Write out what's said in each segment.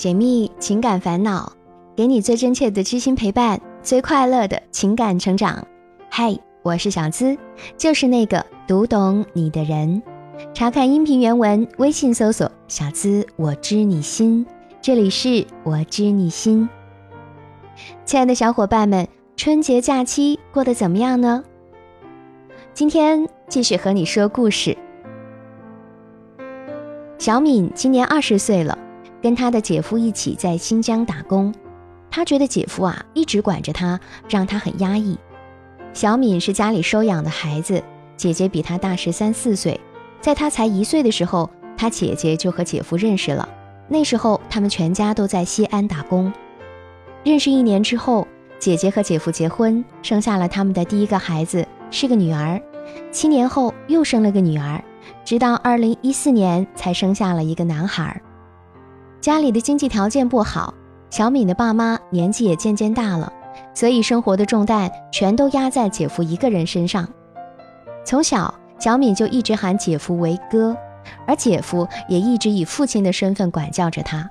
解密情感烦恼，给你最真切的知心陪伴，最快乐的情感成长。嗨，我是小资，就是那个读懂你的人。查看音频原文，微信搜索“小资我知你心”，这里是我知你心。亲爱的小伙伴们，春节假期过得怎么样呢？今天继续和你说故事。小敏今年二十岁了。跟他的姐夫一起在新疆打工，他觉得姐夫啊一直管着他，让他很压抑。小敏是家里收养的孩子，姐姐比他大十三四岁，在他才一岁的时候，他姐姐就和姐夫认识了。那时候他们全家都在西安打工。认识一年之后，姐姐和姐夫结婚，生下了他们的第一个孩子，是个女儿。七年后又生了个女儿，直到二零一四年才生下了一个男孩。家里的经济条件不好，小敏的爸妈年纪也渐渐大了，所以生活的重担全都压在姐夫一个人身上。从小，小敏就一直喊姐夫为哥，而姐夫也一直以父亲的身份管教着她。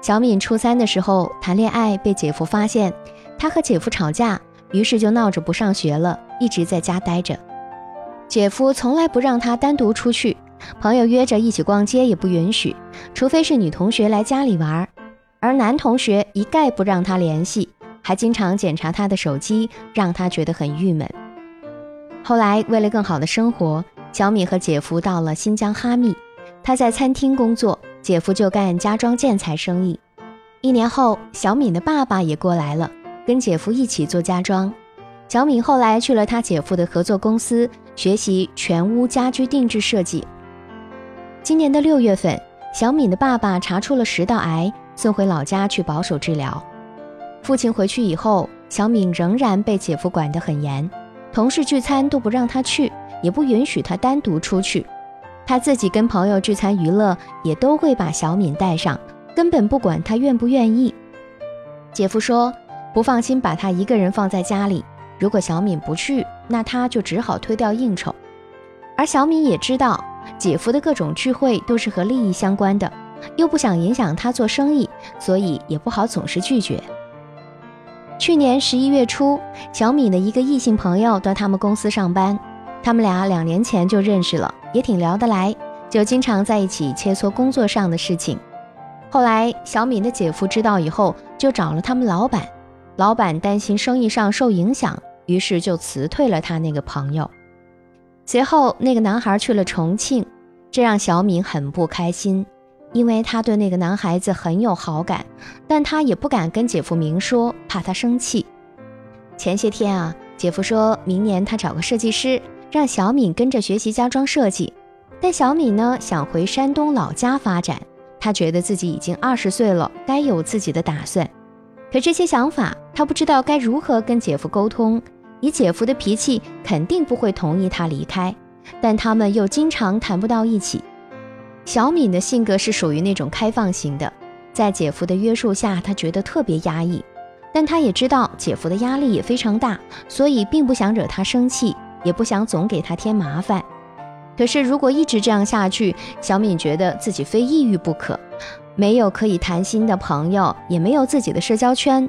小敏初三的时候谈恋爱被姐夫发现，她和姐夫吵架，于是就闹着不上学了，一直在家待着。姐夫从来不让她单独出去。朋友约着一起逛街也不允许，除非是女同学来家里玩，而男同学一概不让他联系，还经常检查他的手机，让他觉得很郁闷。后来为了更好的生活，小敏和姐夫到了新疆哈密，他在餐厅工作，姐夫就干家装建材生意。一年后，小敏的爸爸也过来了，跟姐夫一起做家装。小敏后来去了他姐夫的合作公司学习全屋家居定制设计。今年的六月份，小敏的爸爸查出了食道癌，送回老家去保守治疗。父亲回去以后，小敏仍然被姐夫管得很严，同事聚餐都不让他去，也不允许他单独出去。他自己跟朋友聚餐娱乐，也都会把小敏带上，根本不管他愿不愿意。姐夫说不放心把他一个人放在家里，如果小敏不去，那他就只好推掉应酬。而小敏也知道。姐夫的各种聚会都是和利益相关的，又不想影响他做生意，所以也不好总是拒绝。去年十一月初，小米的一个异性朋友到他们公司上班，他们俩两年前就认识了，也挺聊得来，就经常在一起切磋工作上的事情。后来小敏的姐夫知道以后，就找了他们老板，老板担心生意上受影响，于是就辞退了他那个朋友。随后，那个男孩去了重庆，这让小敏很不开心，因为她对那个男孩子很有好感，但她也不敢跟姐夫明说，怕他生气。前些天啊，姐夫说明年他找个设计师，让小敏跟着学习家装设计，但小敏呢想回山东老家发展，她觉得自己已经二十岁了，该有自己的打算。可这些想法，她不知道该如何跟姐夫沟通。以姐夫的脾气，肯定不会同意他离开，但他们又经常谈不到一起。小敏的性格是属于那种开放型的，在姐夫的约束下，她觉得特别压抑，但她也知道姐夫的压力也非常大，所以并不想惹他生气，也不想总给他添麻烦。可是如果一直这样下去，小敏觉得自己非抑郁不可，没有可以谈心的朋友，也没有自己的社交圈。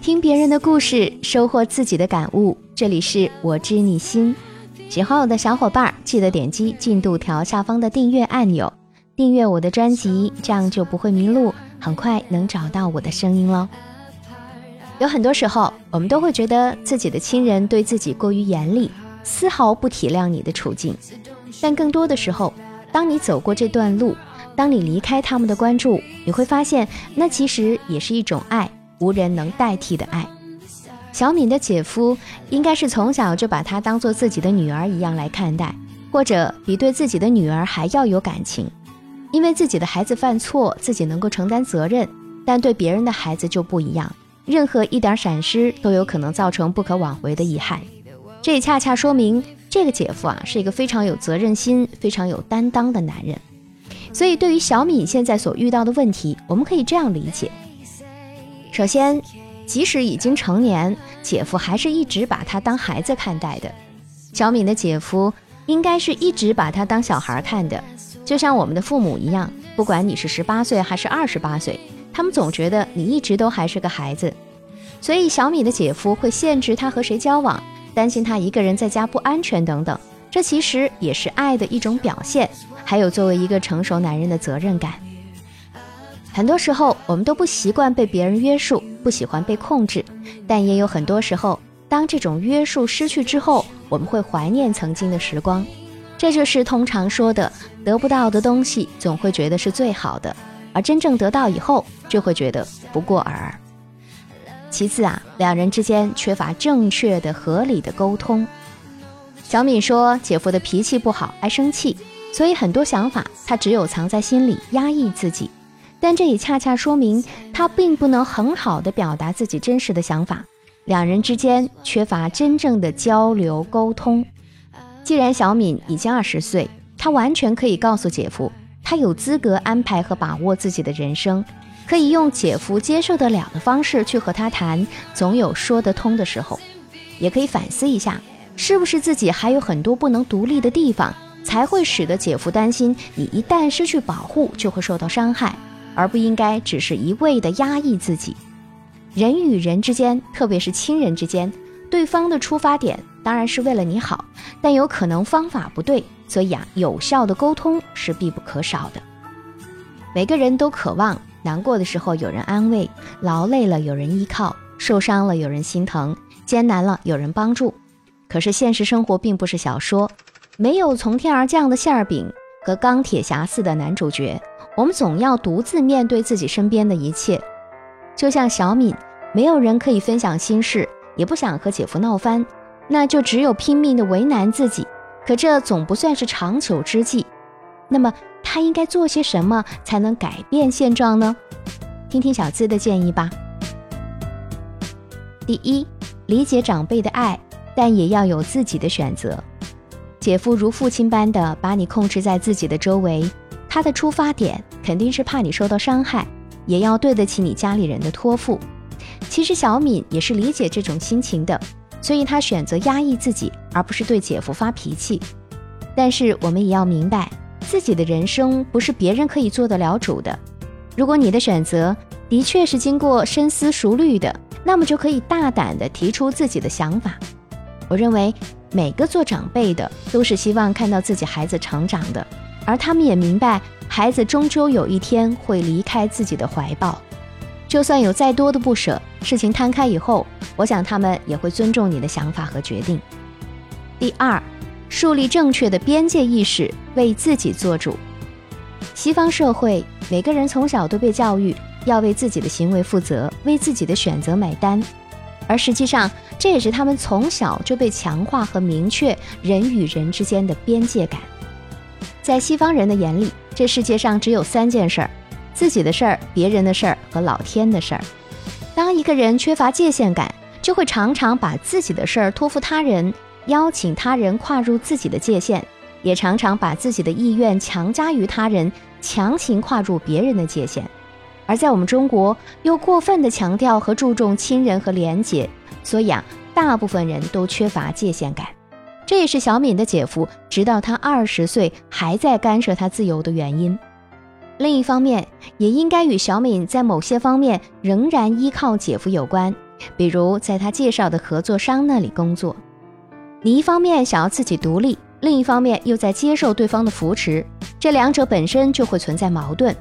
听别人的故事，收获自己的感悟。这里是我知你心，喜欢我的小伙伴记得点击进度条下方的订阅按钮，订阅我的专辑，这样就不会迷路。很快能找到我的声音喽。有很多时候，我们都会觉得自己的亲人对自己过于严厉，丝毫不体谅你的处境。但更多的时候，当你走过这段路，当你离开他们的关注，你会发现，那其实也是一种爱，无人能代替的爱。小敏的姐夫应该是从小就把她当做自己的女儿一样来看待，或者比对自己的女儿还要有感情。因为自己的孩子犯错，自己能够承担责任，但对别人的孩子就不一样，任何一点闪失都有可能造成不可挽回的遗憾。这也恰恰说明，这个姐夫啊是一个非常有责任心、非常有担当的男人。所以，对于小敏现在所遇到的问题，我们可以这样理解：首先，即使已经成年，姐夫还是一直把她当孩子看待的。小敏的姐夫应该是一直把她当小孩看的。就像我们的父母一样，不管你是十八岁还是二十八岁，他们总觉得你一直都还是个孩子，所以小米的姐夫会限制他和谁交往，担心他一个人在家不安全等等。这其实也是爱的一种表现，还有作为一个成熟男人的责任感。很多时候我们都不习惯被别人约束，不喜欢被控制，但也有很多时候，当这种约束失去之后，我们会怀念曾经的时光。这就是通常说的，得不到的东西总会觉得是最好的，而真正得到以后，就会觉得不过尔尔。其次啊，两人之间缺乏正确的、合理的沟通。小敏说，姐夫的脾气不好，爱生气，所以很多想法他只有藏在心里，压抑自己。但这也恰恰说明他并不能很好的表达自己真实的想法，两人之间缺乏真正的交流沟通。既然小敏已经二十岁，她完全可以告诉姐夫，她有资格安排和把握自己的人生，可以用姐夫接受得了的方式去和他谈，总有说得通的时候。也可以反思一下，是不是自己还有很多不能独立的地方，才会使得姐夫担心你一旦失去保护就会受到伤害，而不应该只是一味的压抑自己。人与人之间，特别是亲人之间，对方的出发点。当然是为了你好，但有可能方法不对，所以啊，有效的沟通是必不可少的。每个人都渴望难过的时候有人安慰，劳累了有人依靠，受伤了有人心疼，艰难了有人帮助。可是现实生活并不是小说，没有从天而降的馅儿饼和钢铁侠似的男主角，我们总要独自面对自己身边的一切。就像小敏，没有人可以分享心事，也不想和姐夫闹翻。那就只有拼命的为难自己，可这总不算是长久之计。那么他应该做些什么才能改变现状呢？听听小资的建议吧。第一，理解长辈的爱，但也要有自己的选择。姐夫如父亲般的把你控制在自己的周围，他的出发点肯定是怕你受到伤害，也要对得起你家里人的托付。其实小敏也是理解这种心情的。所以他选择压抑自己，而不是对姐夫发脾气。但是我们也要明白，自己的人生不是别人可以做得了主的。如果你的选择的确是经过深思熟虑的，那么就可以大胆地提出自己的想法。我认为每个做长辈的都是希望看到自己孩子成长的，而他们也明白，孩子终究有一天会离开自己的怀抱。就算有再多的不舍，事情摊开以后，我想他们也会尊重你的想法和决定。第二，树立正确的边界意识，为自己做主。西方社会，每个人从小都被教育要为自己的行为负责，为自己的选择买单，而实际上，这也是他们从小就被强化和明确人与人之间的边界感。在西方人的眼里，这世界上只有三件事儿。自己的事儿、别人的事儿和老天的事儿。当一个人缺乏界限感，就会常常把自己的事儿托付他人，邀请他人跨入自己的界限，也常常把自己的意愿强加于他人，强行跨入别人的界限。而在我们中国，又过分的强调和注重亲人和连结，所以啊，大部分人都缺乏界限感。这也是小敏的姐夫直到他二十岁还在干涉他自由的原因。另一方面，也应该与小敏在某些方面仍然依靠姐夫有关，比如在他介绍的合作商那里工作。你一方面想要自己独立，另一方面又在接受对方的扶持，这两者本身就会存在矛盾。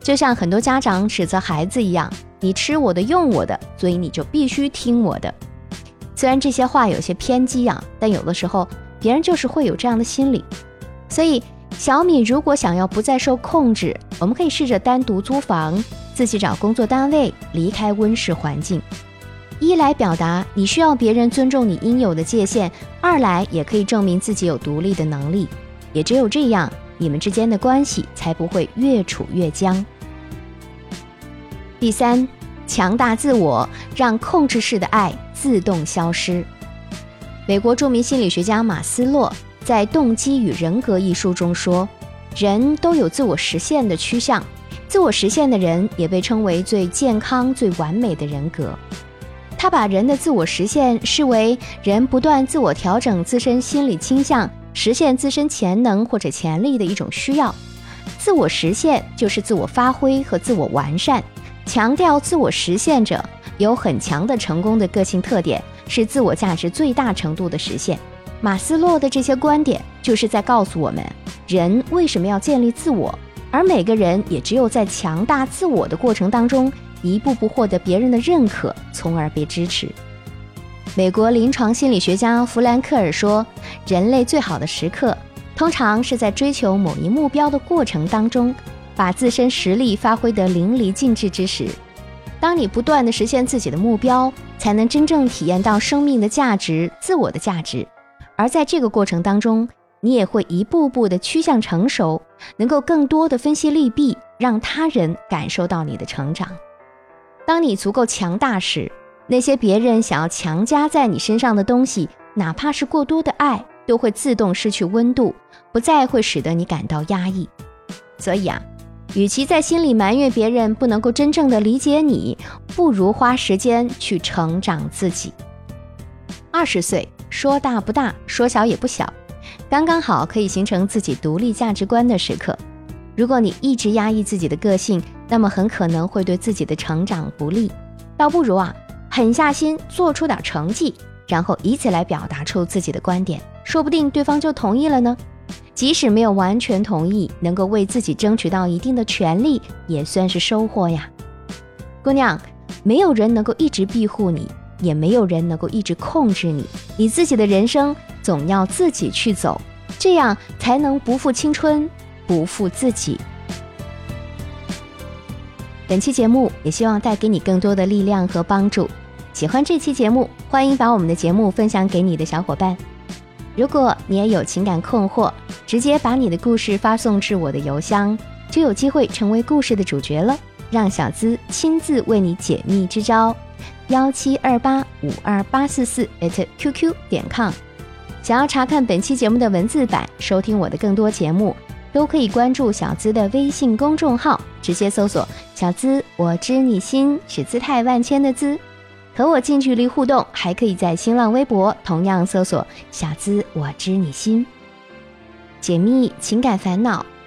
就像很多家长指责孩子一样：“你吃我的，用我的，所以你就必须听我的。”虽然这些话有些偏激啊，但有的时候别人就是会有这样的心理。所以，小米如果想要不再受控制，我们可以试着单独租房，自己找工作单位，离开温室环境。一来表达你需要别人尊重你应有的界限，二来也可以证明自己有独立的能力。也只有这样，你们之间的关系才不会越处越僵。第三，强大自我，让控制式的爱自动消失。美国著名心理学家马斯洛在《动机与人格》一书中说：“人都有自我实现的趋向，自我实现的人也被称为最健康、最完美的人格。”他把人的自我实现视为人不断自我调整自身心理倾向、实现自身潜能或者潜力的一种需要。自我实现就是自我发挥和自我完善。强调自我实现者有很强的成功的个性特点，是自我价值最大程度的实现。马斯洛的这些观点就是在告诉我们，人为什么要建立自我，而每个人也只有在强大自我的过程当中，一步步获得别人的认可，从而被支持。美国临床心理学家弗兰克尔说，人类最好的时刻，通常是在追求某一目标的过程当中。把自身实力发挥得淋漓尽致之时，当你不断地实现自己的目标，才能真正体验到生命的价值、自我的价值。而在这个过程当中，你也会一步步的趋向成熟，能够更多的分析利弊，让他人感受到你的成长。当你足够强大时，那些别人想要强加在你身上的东西，哪怕是过多的爱，都会自动失去温度，不再会使得你感到压抑。所以啊。与其在心里埋怨别人不能够真正的理解你，不如花时间去成长自己。二十岁说大不大，说小也不小，刚刚好可以形成自己独立价值观的时刻。如果你一直压抑自己的个性，那么很可能会对自己的成长不利。倒不如啊，狠下心做出点成绩，然后以此来表达出自己的观点，说不定对方就同意了呢。即使没有完全同意，能够为自己争取到一定的权利，也算是收获呀。姑娘，没有人能够一直庇护你，也没有人能够一直控制你。你自己的人生总要自己去走，这样才能不负青春，不负自己。本期节目也希望带给你更多的力量和帮助。喜欢这期节目，欢迎把我们的节目分享给你的小伙伴。如果你也有情感困惑，直接把你的故事发送至我的邮箱，就有机会成为故事的主角了。让小资亲自为你解密支招：幺七二八五二八四四 at qq 点 com。想要查看本期节目的文字版，收听我的更多节目，都可以关注小资的微信公众号，直接搜索“小资我知你心”，是姿态万千的资。和我近距离互动，还可以在新浪微博同样搜索“小资我知你心”，解密情感烦恼，